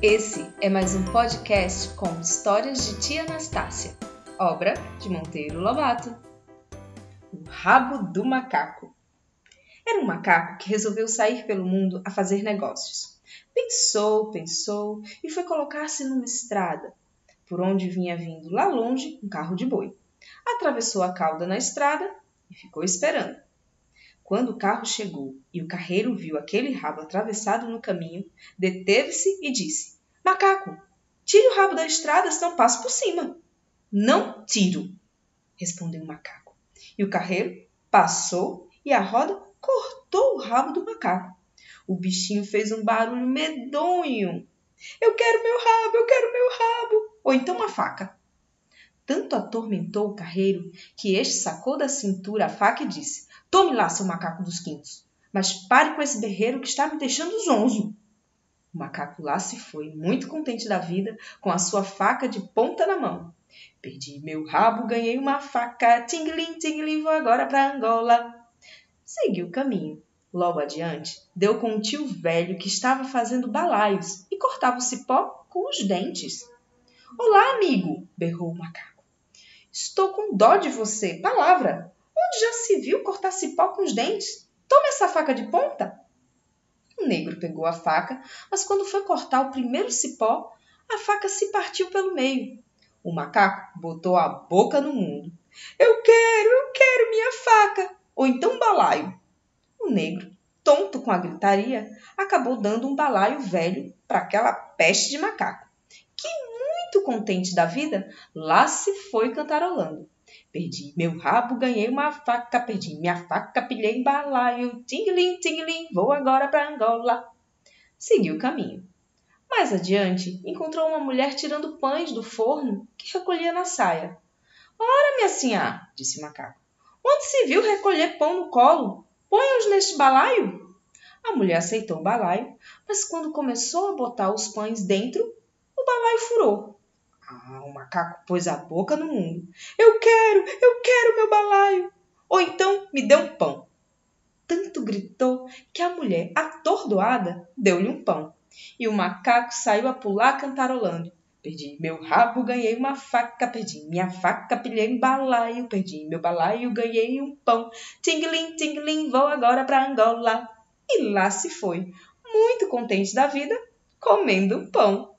Esse é mais um podcast com histórias de tia Anastácia, obra de Monteiro Lobato. O rabo do macaco. Era um macaco que resolveu sair pelo mundo a fazer negócios. Pensou, pensou e foi colocar-se numa estrada, por onde vinha vindo lá longe um carro de boi. Atravessou a cauda na estrada e ficou esperando. Quando o carro chegou e o carreiro viu aquele rabo atravessado no caminho, deteve-se e disse: Macaco, tire o rabo da estrada, senão passo por cima. Não tiro, respondeu o macaco. E o carreiro passou e a roda cortou o rabo do macaco. O bichinho fez um barulho medonho. Eu quero meu rabo, eu quero meu rabo. Ou então uma faca. Tanto atormentou o carreiro que este sacou da cintura a faca e disse: Tome lá, seu macaco dos quintos, mas pare com esse berreiro que está me deixando zonzo. O macaco lá se foi, muito contente da vida, com a sua faca de ponta na mão. Perdi meu rabo, ganhei uma faca, tinglim, tinglim, vou agora para Angola. Seguiu o caminho. Logo adiante, deu com um tio velho que estava fazendo balaios e cortava o cipó com os dentes. Olá, amigo! berrou o macaco. Estou com dó de você. Palavra! Onde já se viu cortar cipó com os dentes? Toma essa faca de ponta. O negro pegou a faca, mas quando foi cortar o primeiro cipó, a faca se partiu pelo meio. O macaco botou a boca no mundo. Eu quero, eu quero minha faca! Ou então balaio. O negro, tonto com a gritaria, acabou dando um balaio velho para aquela peste de macaco, que, muito contente da vida, lá se foi cantarolando. Perdi meu rabo, ganhei uma faca, perdi minha faca, pilhei balaio, tinglim, tinglim, vou agora para Angola. Seguiu o caminho. Mais adiante, encontrou uma mulher tirando pães do forno que recolhia na saia. Ora, minha sinhá, disse o macaco, onde se viu recolher pão no colo? Ponha-os neste balaio. A mulher aceitou o balaio, mas quando começou a botar os pães dentro, o balaio furou. Ah, o macaco pôs a boca no mundo. Eu quero, eu quero meu balaio. Ou então me dê um pão. Tanto gritou que a mulher, atordoada, deu-lhe um pão. E o macaco saiu a pular cantarolando. Perdi meu rabo, ganhei uma faca, perdi minha faca, pilhei um balaio, perdi meu balaio, ganhei um pão. Tinglim, tinglim, vou agora para Angola. E lá se foi, muito contente da vida, comendo pão.